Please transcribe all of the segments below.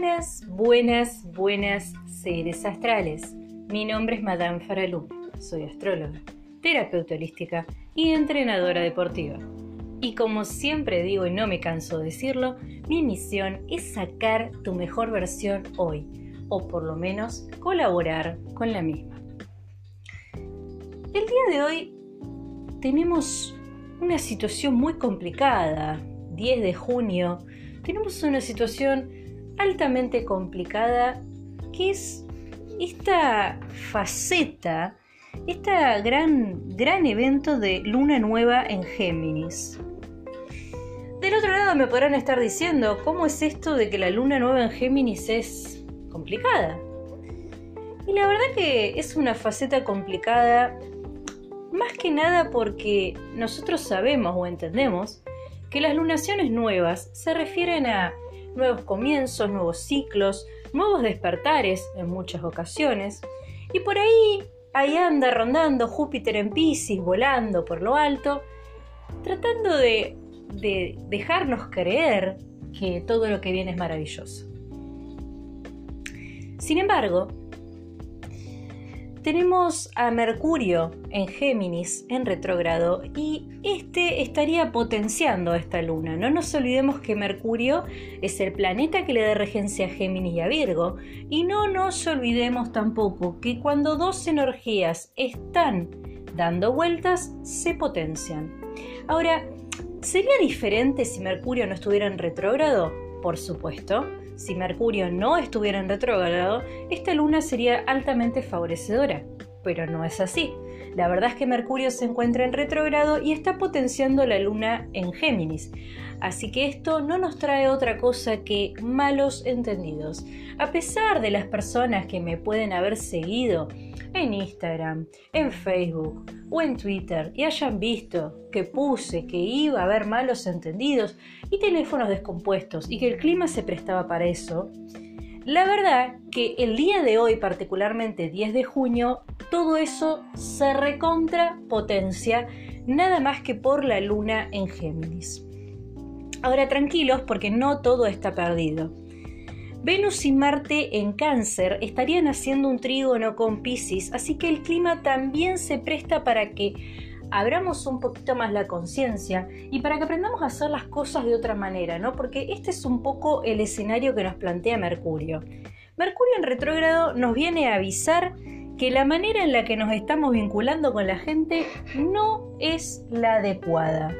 Buenas, buenas, buenas seres astrales. Mi nombre es Madame Faralú. Soy astróloga, terapeuta holística y entrenadora deportiva. Y como siempre digo y no me canso de decirlo, mi misión es sacar tu mejor versión hoy, o por lo menos colaborar con la misma. El día de hoy tenemos una situación muy complicada. 10 de junio, tenemos una situación altamente complicada que es esta faceta, este gran, gran evento de luna nueva en Géminis. Del otro lado me podrán estar diciendo, ¿cómo es esto de que la luna nueva en Géminis es complicada? Y la verdad que es una faceta complicada más que nada porque nosotros sabemos o entendemos que las lunaciones nuevas se refieren a nuevos comienzos, nuevos ciclos, nuevos despertares en muchas ocasiones, y por ahí, ahí anda rondando Júpiter en Pisces, volando por lo alto, tratando de, de dejarnos creer que todo lo que viene es maravilloso. Sin embargo, tenemos a Mercurio en Géminis en retrógrado y este estaría potenciando a esta luna. No nos olvidemos que Mercurio es el planeta que le da regencia a Géminis y a Virgo y no nos olvidemos tampoco que cuando dos energías están dando vueltas se potencian. Ahora, ¿sería diferente si Mercurio no estuviera en retrógrado? Por supuesto si Mercurio no estuviera en retrógrado, esta luna sería altamente favorecedora. Pero no es así. La verdad es que Mercurio se encuentra en retrógrado y está potenciando la luna en Géminis. Así que esto no nos trae otra cosa que malos entendidos. A pesar de las personas que me pueden haber seguido en Instagram, en Facebook o en Twitter y hayan visto que puse que iba a haber malos entendidos y teléfonos descompuestos y que el clima se prestaba para eso, la verdad que el día de hoy, particularmente 10 de junio, todo eso se recontra potencia nada más que por la luna en Géminis. Ahora tranquilos porque no todo está perdido. Venus y Marte en cáncer estarían haciendo un trígono con Pisces, así que el clima también se presta para que abramos un poquito más la conciencia y para que aprendamos a hacer las cosas de otra manera, ¿no? Porque este es un poco el escenario que nos plantea Mercurio. Mercurio en retrógrado nos viene a avisar que la manera en la que nos estamos vinculando con la gente no es la adecuada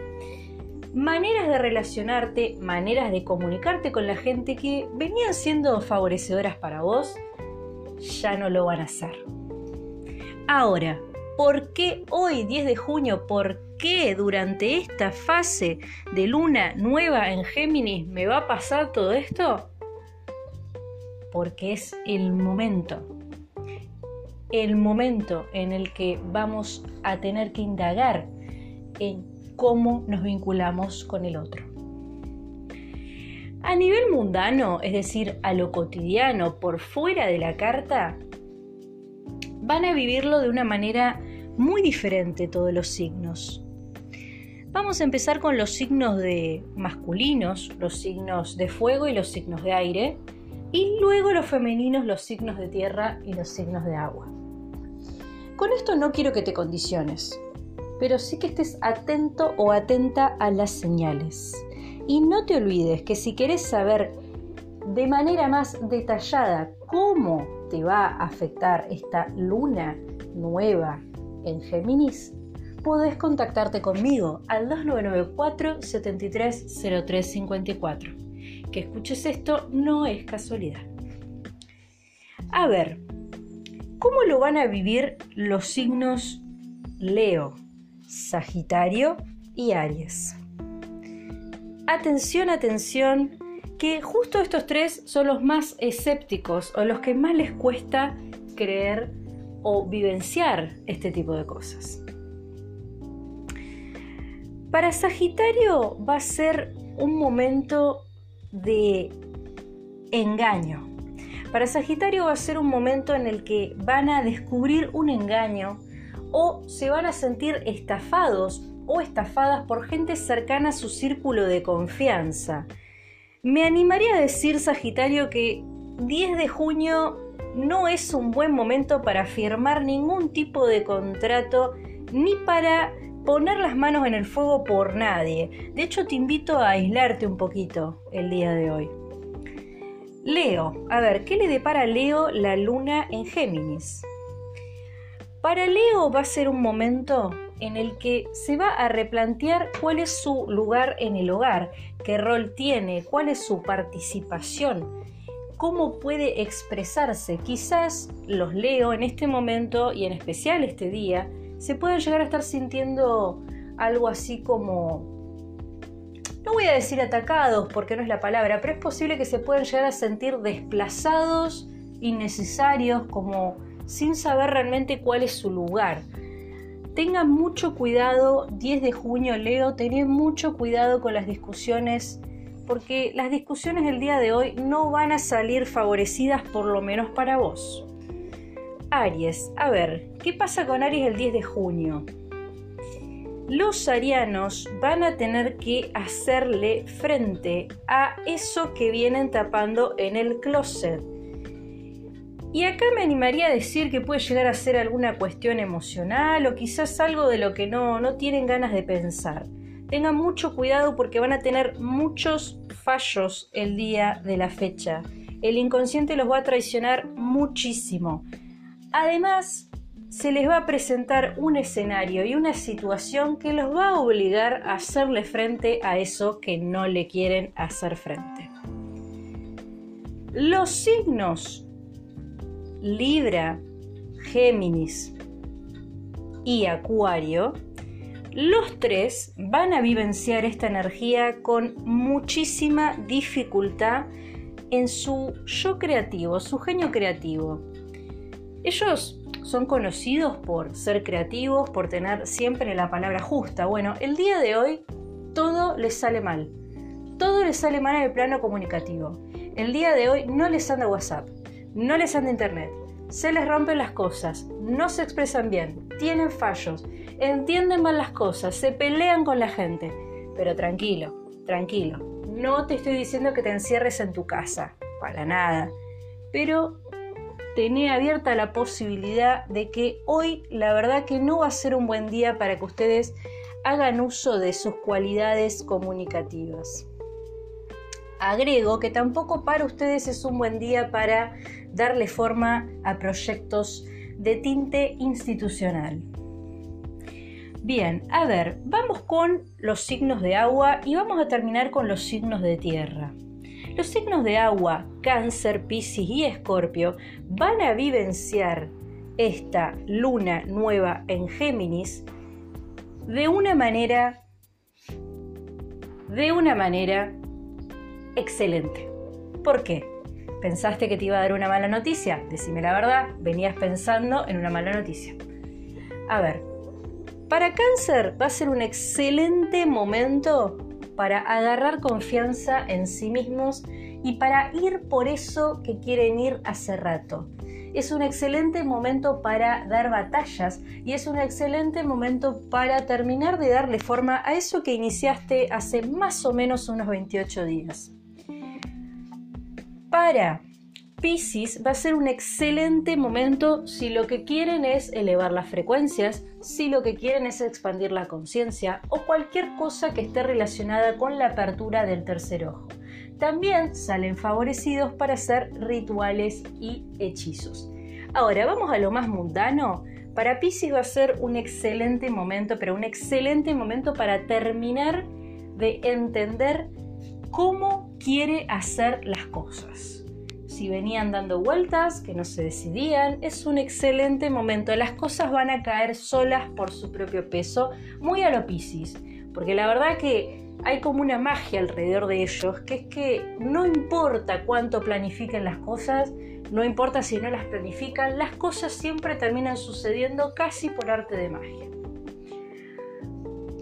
maneras de relacionarte, maneras de comunicarte con la gente que venían siendo favorecedoras para vos, ya no lo van a hacer. Ahora, ¿por qué hoy, 10 de junio, por qué durante esta fase de luna nueva en Géminis me va a pasar todo esto? Porque es el momento el momento en el que vamos a tener que indagar en cómo nos vinculamos con el otro. A nivel mundano, es decir, a lo cotidiano, por fuera de la carta, van a vivirlo de una manera muy diferente todos los signos. Vamos a empezar con los signos de masculinos, los signos de fuego y los signos de aire, y luego los femeninos, los signos de tierra y los signos de agua. Con esto no quiero que te condiciones pero sí que estés atento o atenta a las señales. Y no te olvides que si quieres saber de manera más detallada cómo te va a afectar esta luna nueva en Géminis, puedes contactarte conmigo al 2994 730354. Que escuches esto no es casualidad. A ver, ¿cómo lo van a vivir los signos Leo? Sagitario y Aries. Atención, atención, que justo estos tres son los más escépticos o los que más les cuesta creer o vivenciar este tipo de cosas. Para Sagitario va a ser un momento de engaño. Para Sagitario va a ser un momento en el que van a descubrir un engaño o se van a sentir estafados o estafadas por gente cercana a su círculo de confianza. Me animaría a decir, Sagitario, que 10 de junio no es un buen momento para firmar ningún tipo de contrato ni para poner las manos en el fuego por nadie. De hecho, te invito a aislarte un poquito el día de hoy. Leo, a ver, ¿qué le depara a Leo la luna en Géminis? Para Leo va a ser un momento en el que se va a replantear cuál es su lugar en el hogar, qué rol tiene, cuál es su participación, cómo puede expresarse. Quizás los Leo en este momento y en especial este día se pueden llegar a estar sintiendo algo así como, no voy a decir atacados porque no es la palabra, pero es posible que se puedan llegar a sentir desplazados, innecesarios, como sin saber realmente cuál es su lugar. Tengan mucho cuidado, 10 de junio Leo, tened mucho cuidado con las discusiones porque las discusiones del día de hoy no van a salir favorecidas por lo menos para vos. Aries, a ver, ¿qué pasa con Aries el 10 de junio? Los arianos van a tener que hacerle frente a eso que vienen tapando en el closet. Y acá me animaría a decir que puede llegar a ser alguna cuestión emocional o quizás algo de lo que no, no tienen ganas de pensar. Tengan mucho cuidado porque van a tener muchos fallos el día de la fecha. El inconsciente los va a traicionar muchísimo. Además, se les va a presentar un escenario y una situación que los va a obligar a hacerle frente a eso que no le quieren hacer frente. Los signos Libra, Géminis y Acuario, los tres van a vivenciar esta energía con muchísima dificultad en su yo creativo, su genio creativo. Ellos son conocidos por ser creativos, por tener siempre la palabra justa. Bueno, el día de hoy todo les sale mal. Todo les sale mal en el plano comunicativo. El día de hoy no les anda WhatsApp, no les anda Internet, se les rompen las cosas, no se expresan bien, tienen fallos, entienden mal las cosas, se pelean con la gente. Pero tranquilo, tranquilo. No te estoy diciendo que te encierres en tu casa, para nada. Pero tené abierta la posibilidad de que hoy la verdad que no va a ser un buen día para que ustedes hagan uso de sus cualidades comunicativas. Agrego que tampoco para ustedes es un buen día para darle forma a proyectos de tinte institucional. Bien, a ver, vamos con los signos de agua y vamos a terminar con los signos de tierra. Los signos de agua, cáncer, piscis y escorpio, van a vivenciar esta luna nueva en Géminis de una manera de una manera excelente. ¿Por qué? ¿Pensaste que te iba a dar una mala noticia? Decime la verdad, venías pensando en una mala noticia. A ver, para cáncer va a ser un excelente momento para agarrar confianza en sí mismos y para ir por eso que quieren ir hace rato. Es un excelente momento para dar batallas y es un excelente momento para terminar de darle forma a eso que iniciaste hace más o menos unos 28 días. Para Pisces va a ser un excelente momento si lo que quieren es elevar las frecuencias, si lo que quieren es expandir la conciencia o cualquier cosa que esté relacionada con la apertura del tercer ojo. También salen favorecidos para hacer rituales y hechizos. Ahora vamos a lo más mundano. Para Pisces va a ser un excelente momento, pero un excelente momento para terminar de entender cómo quiere hacer las cosas si venían dando vueltas, que no se decidían, es un excelente momento. Las cosas van a caer solas por su propio peso, muy a lo Piscis, porque la verdad que hay como una magia alrededor de ellos, que es que no importa cuánto planifiquen las cosas, no importa si no las planifican, las cosas siempre terminan sucediendo casi por arte de magia.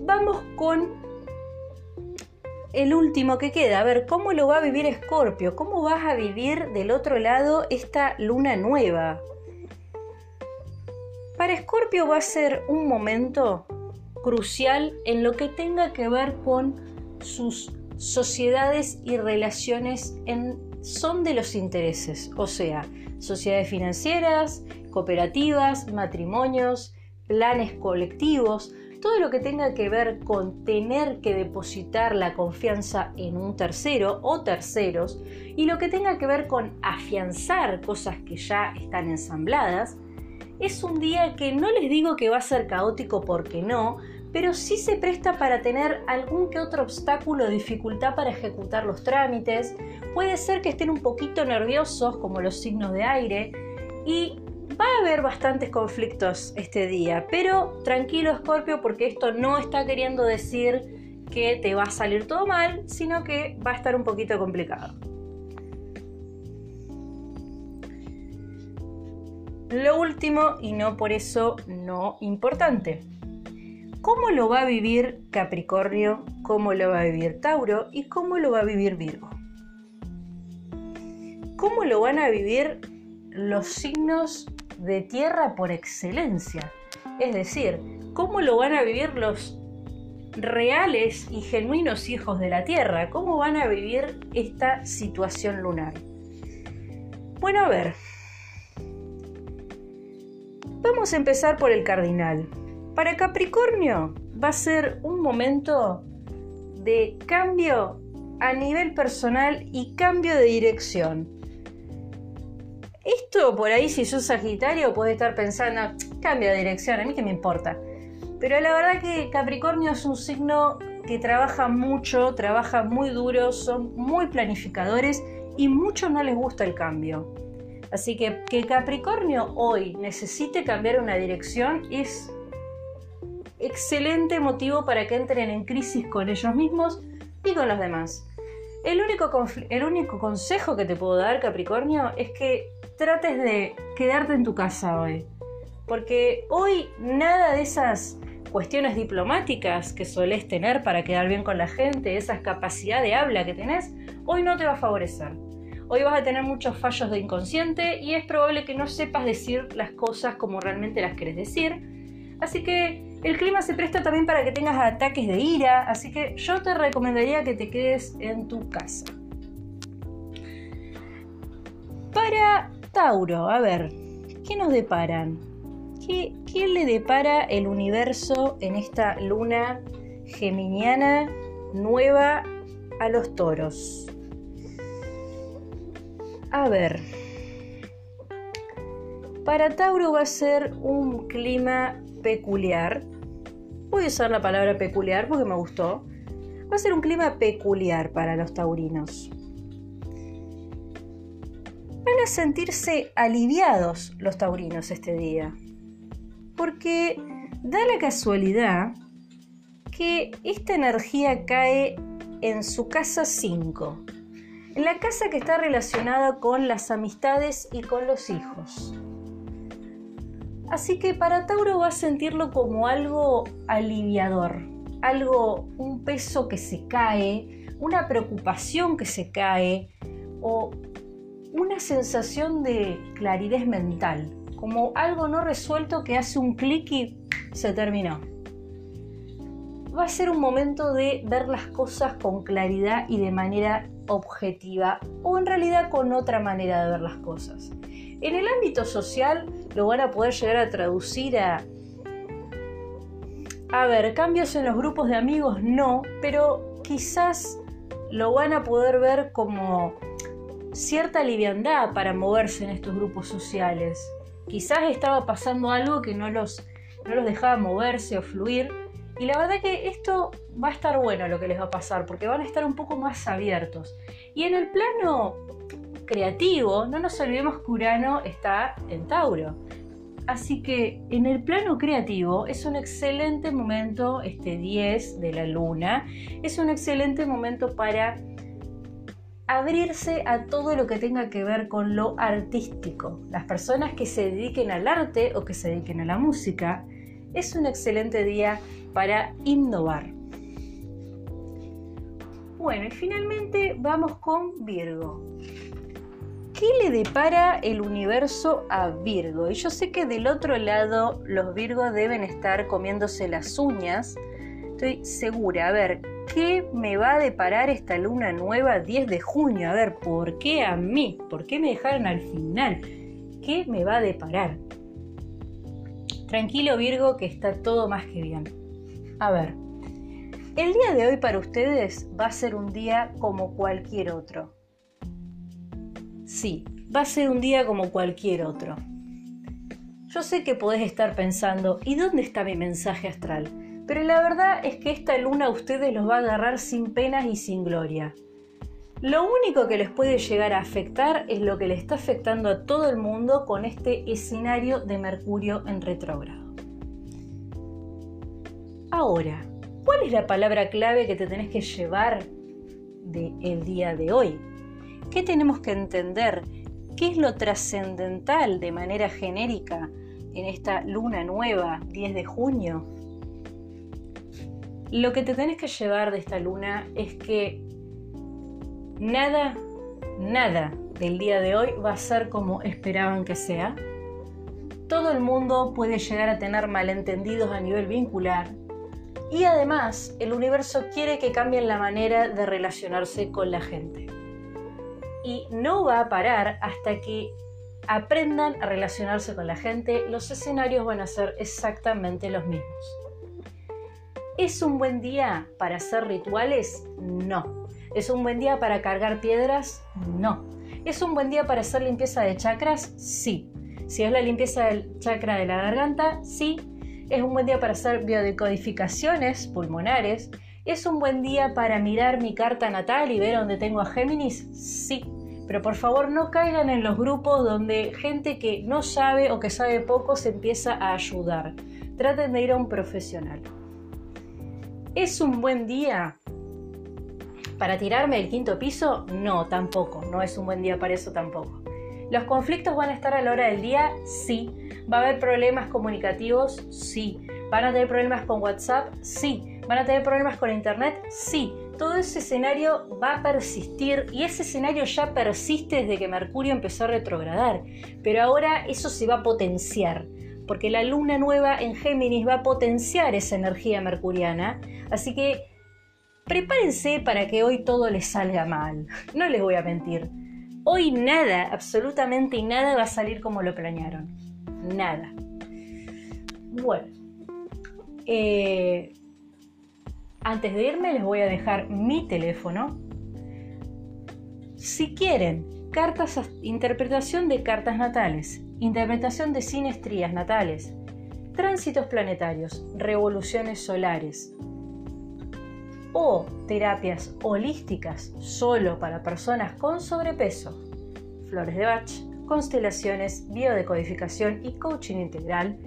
Vamos con el último que queda. A ver, ¿cómo lo va a vivir Escorpio? ¿Cómo vas a vivir del otro lado esta luna nueva? Para Escorpio va a ser un momento crucial en lo que tenga que ver con sus sociedades y relaciones son de los intereses, o sea, sociedades financieras, cooperativas, matrimonios, planes colectivos, todo lo que tenga que ver con tener que depositar la confianza en un tercero o terceros y lo que tenga que ver con afianzar cosas que ya están ensambladas, es un día que no les digo que va a ser caótico porque no, pero sí se presta para tener algún que otro obstáculo o dificultad para ejecutar los trámites. Puede ser que estén un poquito nerviosos, como los signos de aire, y va a haber bastantes conflictos este día. Pero tranquilo, Scorpio, porque esto no está queriendo decir que te va a salir todo mal, sino que va a estar un poquito complicado. Lo último, y no por eso no importante, ¿Cómo lo va a vivir Capricornio? ¿Cómo lo va a vivir Tauro? ¿Y cómo lo va a vivir Virgo? ¿Cómo lo van a vivir los signos de tierra por excelencia? Es decir, ¿cómo lo van a vivir los reales y genuinos hijos de la Tierra? ¿Cómo van a vivir esta situación lunar? Bueno, a ver. Vamos a empezar por el cardinal. Para Capricornio va a ser un momento de cambio a nivel personal y cambio de dirección. Esto por ahí si sos Sagitario puede estar pensando, cambio de dirección, a mí que me importa. Pero la verdad que Capricornio es un signo que trabaja mucho, trabaja muy duro, son muy planificadores y mucho no les gusta el cambio. Así que que Capricornio hoy necesite cambiar una dirección es excelente motivo para que entren en crisis con ellos mismos y con los demás. El único, el único consejo que te puedo dar, Capricornio, es que trates de quedarte en tu casa hoy. Porque hoy nada de esas cuestiones diplomáticas que solés tener para quedar bien con la gente, esa capacidad de habla que tenés, hoy no te va a favorecer. Hoy vas a tener muchos fallos de inconsciente y es probable que no sepas decir las cosas como realmente las querés decir. Así que el clima se presta también para que tengas ataques de ira, así que yo te recomendaría que te quedes en tu casa. Para Tauro, a ver, ¿qué nos deparan? ¿Qué, ¿Qué, le depara el universo en esta luna geminiana nueva a los toros? A ver, para Tauro va a ser un clima peculiar. Voy a usar la palabra peculiar porque me gustó. Va a ser un clima peculiar para los taurinos. Van a sentirse aliviados los taurinos este día. Porque da la casualidad que esta energía cae en su casa 5, en la casa que está relacionada con las amistades y con los hijos. Así que para Tauro va a sentirlo como algo aliviador, algo, un peso que se cae, una preocupación que se cae o una sensación de claridad mental, como algo no resuelto que hace un clic y se terminó. Va a ser un momento de ver las cosas con claridad y de manera objetiva o en realidad con otra manera de ver las cosas. En el ámbito social lo van a poder llegar a traducir a... A ver, cambios en los grupos de amigos no, pero quizás lo van a poder ver como cierta liviandad para moverse en estos grupos sociales. Quizás estaba pasando algo que no los, no los dejaba moverse o fluir. Y la verdad que esto va a estar bueno lo que les va a pasar, porque van a estar un poco más abiertos. Y en el plano creativo, no nos olvidemos que Urano está en Tauro. Así que en el plano creativo es un excelente momento, este 10 de la luna, es un excelente momento para abrirse a todo lo que tenga que ver con lo artístico. Las personas que se dediquen al arte o que se dediquen a la música, es un excelente día para innovar. Bueno, y finalmente vamos con Virgo. ¿Qué le depara el universo a Virgo? Y yo sé que del otro lado los Virgos deben estar comiéndose las uñas. Estoy segura. A ver, ¿Qué me va a deparar esta luna nueva 10 de junio? A ver, ¿por qué a mí? ¿Por qué me dejaron al final? ¿Qué me va a deparar? Tranquilo Virgo que está todo más que bien. A ver, el día de hoy para ustedes va a ser un día como cualquier otro. Sí, va a ser un día como cualquier otro. Yo sé que podés estar pensando, ¿y dónde está mi mensaje astral? Pero la verdad es que esta luna a ustedes los va a agarrar sin penas y sin gloria. Lo único que les puede llegar a afectar es lo que le está afectando a todo el mundo con este escenario de Mercurio en retrógrado. Ahora, ¿cuál es la palabra clave que te tenés que llevar del día de hoy? ¿Qué tenemos que entender? ¿Qué es lo trascendental de manera genérica en esta luna nueva, 10 de junio? Lo que te tenés que llevar de esta luna es que nada, nada del día de hoy va a ser como esperaban que sea. Todo el mundo puede llegar a tener malentendidos a nivel vincular. Y además, el universo quiere que cambien la manera de relacionarse con la gente. Y no va a parar hasta que aprendan a relacionarse con la gente. Los escenarios van a ser exactamente los mismos. ¿Es un buen día para hacer rituales? No. ¿Es un buen día para cargar piedras? No. ¿Es un buen día para hacer limpieza de chakras? Sí. Si es la limpieza del chakra de la garganta, sí. ¿Es un buen día para hacer biodecodificaciones pulmonares? ¿Es un buen día para mirar mi carta natal y ver dónde tengo a Géminis? Sí. Pero por favor no caigan en los grupos donde gente que no sabe o que sabe poco se empieza a ayudar. Traten de ir a un profesional. ¿Es un buen día para tirarme del quinto piso? No, tampoco. No es un buen día para eso tampoco. ¿Los conflictos van a estar a la hora del día? Sí. ¿Va a haber problemas comunicativos? Sí. ¿Van a tener problemas con WhatsApp? Sí. ¿Van a tener problemas con Internet? Sí. Todo ese escenario va a persistir y ese escenario ya persiste desde que Mercurio empezó a retrogradar. Pero ahora eso se va a potenciar porque la luna nueva en Géminis va a potenciar esa energía mercuriana. Así que prepárense para que hoy todo les salga mal. No les voy a mentir. Hoy nada, absolutamente nada va a salir como lo planearon. Nada. Bueno. Eh, antes de irme les voy a dejar mi teléfono. Si quieren, cartas, interpretación de cartas natales interpretación de sinestrías natales, tránsitos planetarios, revoluciones solares o terapias holísticas solo para personas con sobrepeso, flores de Bach, constelaciones, biodecodificación y coaching integral.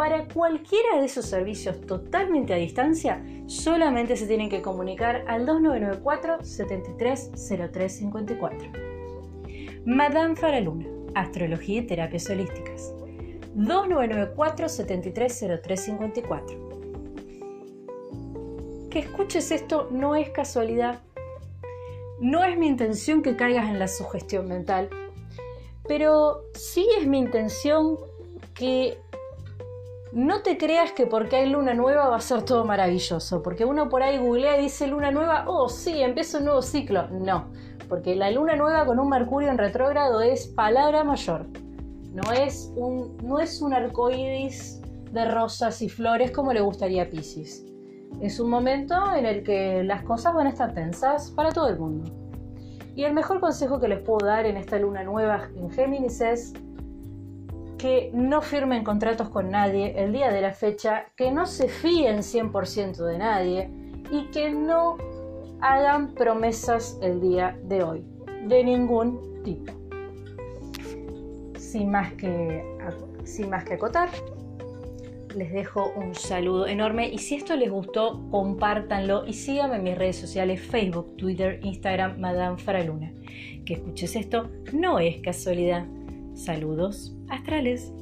Para cualquiera de esos servicios totalmente a distancia, solamente se tienen que comunicar al 2994 730354. Madame Faraluna Astrología y Terapias Holísticas. 2994 730354. Que escuches esto no es casualidad. No es mi intención que caigas en la sugestión mental, pero sí es mi intención que no te creas que porque hay luna nueva va a ser todo maravilloso, porque uno por ahí googlea y dice luna nueva, oh sí, empieza un nuevo ciclo. No, porque la luna nueva con un Mercurio en retrógrado es palabra mayor. No es un, no es arcoíris de rosas y flores como le gustaría a Pisces. Es un momento en el que las cosas van a estar tensas para todo el mundo. Y el mejor consejo que les puedo dar en esta luna nueva en Géminis es que no firmen contratos con nadie el día de la fecha, que no se fíen 100% de nadie y que no hagan promesas el día de hoy, de ningún tipo. Sin más que, sin más que acotar, les dejo un saludo enorme y si esto les gustó, compártanlo y síganme en mis redes sociales Facebook, Twitter, Instagram, Madame Faraluna. Que escuches esto no es casualidad. Saludos astrales.